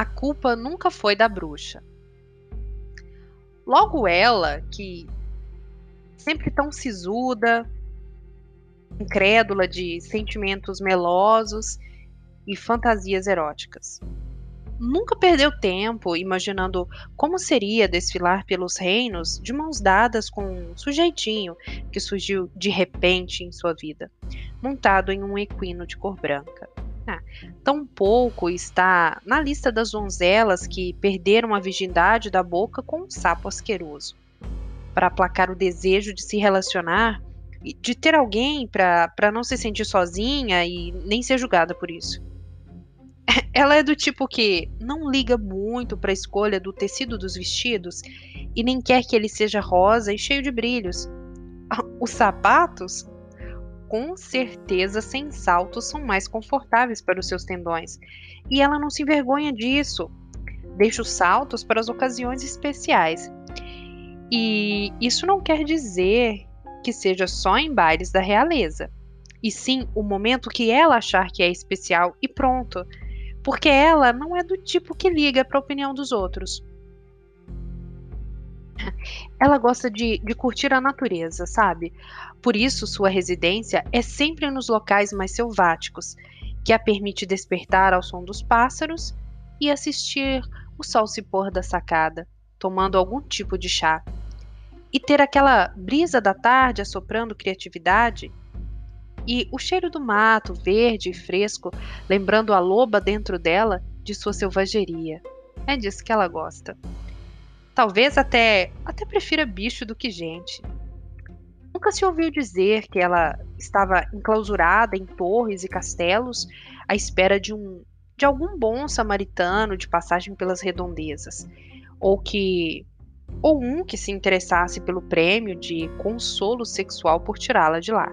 a culpa nunca foi da bruxa. Logo ela, que sempre tão sisuda, incrédula de sentimentos melosos e fantasias eróticas. Nunca perdeu tempo imaginando como seria desfilar pelos reinos de mãos dadas com um sujeitinho que surgiu de repente em sua vida, montado em um equino de cor branca. Ah, tampouco está na lista das donzelas que perderam a virgindade da boca com um sapo asqueroso. Para aplacar o desejo de se relacionar, de ter alguém para não se sentir sozinha e nem ser julgada por isso. Ela é do tipo que não liga muito para a escolha do tecido dos vestidos e nem quer que ele seja rosa e cheio de brilhos. Os sapatos, com certeza, sem saltos, são mais confortáveis para os seus tendões. E ela não se envergonha disso. Deixa os saltos para as ocasiões especiais. E isso não quer dizer que seja só em bailes da realeza, e sim o momento que ela achar que é especial e pronto, porque ela não é do tipo que liga para a opinião dos outros. Ela gosta de, de curtir a natureza, sabe? Por isso, sua residência é sempre nos locais mais selváticos, que a permite despertar ao som dos pássaros e assistir o sol se pôr da sacada, tomando algum tipo de chá e ter aquela brisa da tarde assoprando criatividade e o cheiro do mato verde e fresco, lembrando a loba dentro dela de sua selvageria. É disso que ela gosta. Talvez até até prefira bicho do que gente. Nunca se ouviu dizer que ela estava enclausurada em torres e castelos à espera de um de algum bom samaritano de passagem pelas redondezas, ou que ou um que se interessasse pelo prêmio de consolo sexual por tirá-la de lá.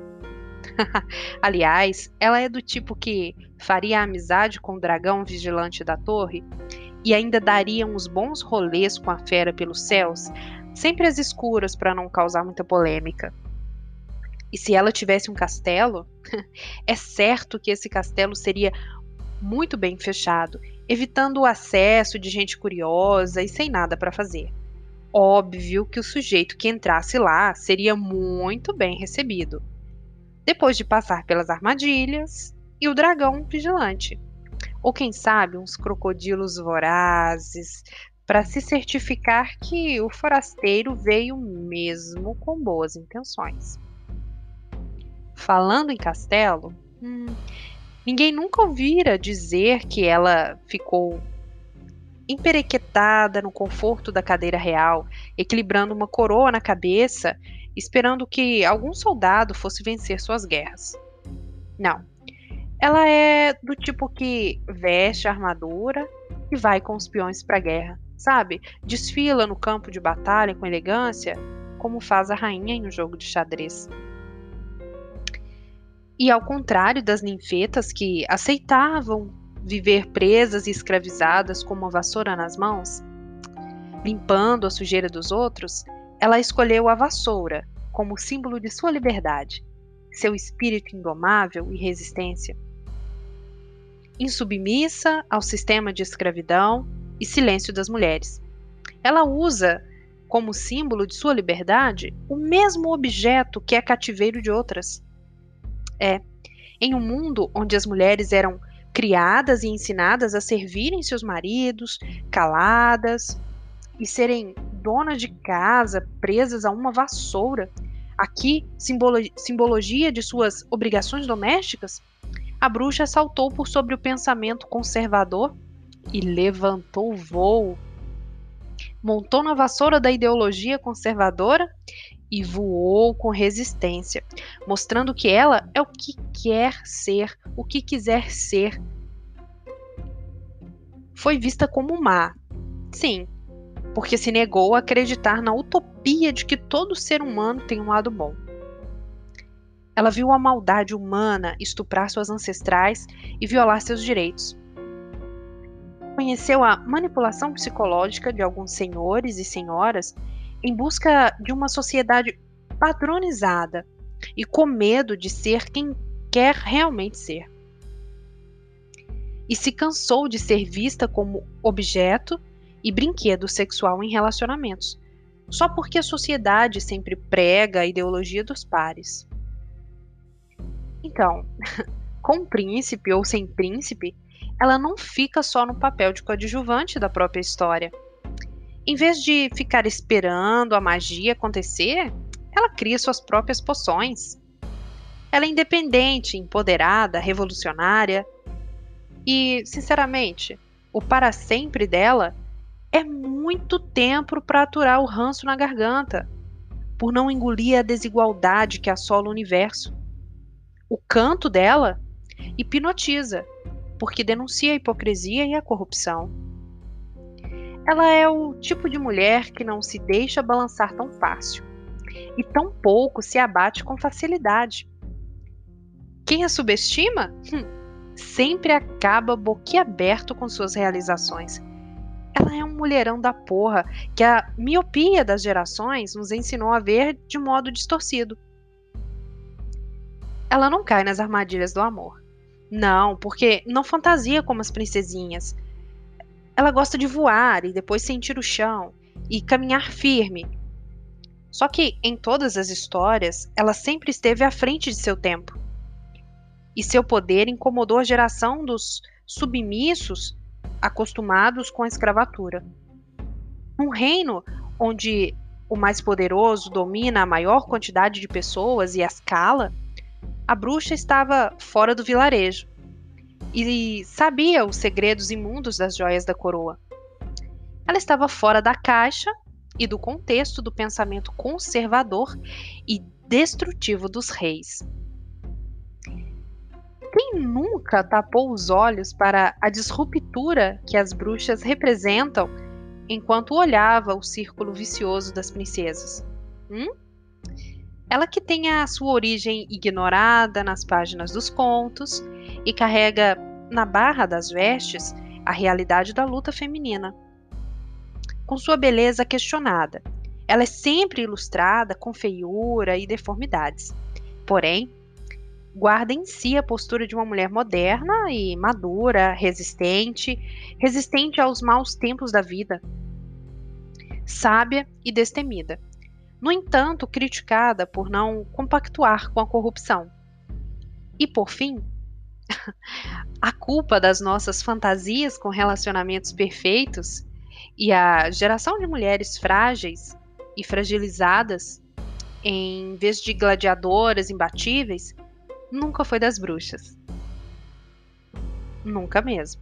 Aliás, ela é do tipo que faria amizade com o dragão vigilante da torre e ainda daria uns bons rolês com a fera pelos céus, sempre às escuras para não causar muita polêmica. E se ela tivesse um castelo, é certo que esse castelo seria muito bem fechado, evitando o acesso de gente curiosa e sem nada para fazer. Óbvio que o sujeito que entrasse lá seria muito bem recebido, depois de passar pelas armadilhas e o dragão vigilante. Ou quem sabe uns crocodilos vorazes, para se certificar que o forasteiro veio mesmo com boas intenções. Falando em castelo, hum, ninguém nunca ouvira dizer que ela ficou emperequetada no conforto da cadeira real, equilibrando uma coroa na cabeça, esperando que algum soldado fosse vencer suas guerras. Não. Ela é do tipo que veste armadura e vai com os peões para a guerra, sabe? Desfila no campo de batalha com elegância, como faz a rainha em um jogo de xadrez. E ao contrário das ninfetas que aceitavam viver presas e escravizadas com uma vassoura nas mãos, limpando a sujeira dos outros, ela escolheu a vassoura como símbolo de sua liberdade, seu espírito indomável e resistência. Insubmissa ao sistema de escravidão e silêncio das mulheres. Ela usa como símbolo de sua liberdade o mesmo objeto que é cativeiro de outras. É, em um mundo onde as mulheres eram criadas e ensinadas a servirem seus maridos, caladas e serem donas de casa, presas a uma vassoura. Aqui, simbolo simbologia de suas obrigações domésticas, a bruxa saltou por sobre o pensamento conservador e levantou voo. Montou na vassoura da ideologia conservadora e voou com resistência, mostrando que ela é o que quer ser, o que quiser ser. Foi vista como má. Sim, porque se negou a acreditar na utopia de que todo ser humano tem um lado bom. Ela viu a maldade humana estuprar suas ancestrais e violar seus direitos. Conheceu a manipulação psicológica de alguns senhores e senhoras em busca de uma sociedade padronizada e com medo de ser quem quer realmente ser. e se cansou de ser vista como objeto e brinquedo sexual em relacionamentos, só porque a sociedade sempre prega a ideologia dos pares. Então, com príncipe ou sem príncipe, ela não fica só no papel de coadjuvante da própria história. Em vez de ficar esperando a magia acontecer, ela cria suas próprias poções. Ela é independente, empoderada, revolucionária. E, sinceramente, o para sempre dela é muito tempo para aturar o ranço na garganta, por não engolir a desigualdade que assola o universo. O canto dela hipnotiza, porque denuncia a hipocrisia e a corrupção. Ela é o tipo de mulher que não se deixa balançar tão fácil e tão pouco se abate com facilidade. Quem a subestima? Hum, sempre acaba boquiaberto com suas realizações. Ela é um mulherão da porra que a miopia das gerações nos ensinou a ver de modo distorcido. Ela não cai nas armadilhas do amor. Não, porque não fantasia como as princesinhas. Ela gosta de voar e depois sentir o chão e caminhar firme. Só que em todas as histórias, ela sempre esteve à frente de seu tempo. E seu poder incomodou a geração dos submissos acostumados com a escravatura. Um reino onde o mais poderoso domina a maior quantidade de pessoas e a escala, a bruxa estava fora do vilarejo e sabia os segredos imundos das joias da coroa. Ela estava fora da caixa e do contexto do pensamento conservador e destrutivo dos reis. Quem nunca tapou os olhos para a disruptura que as bruxas representam enquanto olhava o círculo vicioso das princesas? Hum? Ela que tem a sua origem ignorada nas páginas dos contos e carrega na barra das vestes a realidade da luta feminina. Com sua beleza questionada, ela é sempre ilustrada com feiura e deformidades. Porém, guarda em si a postura de uma mulher moderna e madura, resistente, resistente aos maus tempos da vida, sábia e destemida no entanto, criticada por não compactuar com a corrupção. E por fim, a culpa das nossas fantasias com relacionamentos perfeitos e a geração de mulheres frágeis e fragilizadas, em vez de gladiadoras imbatíveis, nunca foi das bruxas. Nunca mesmo.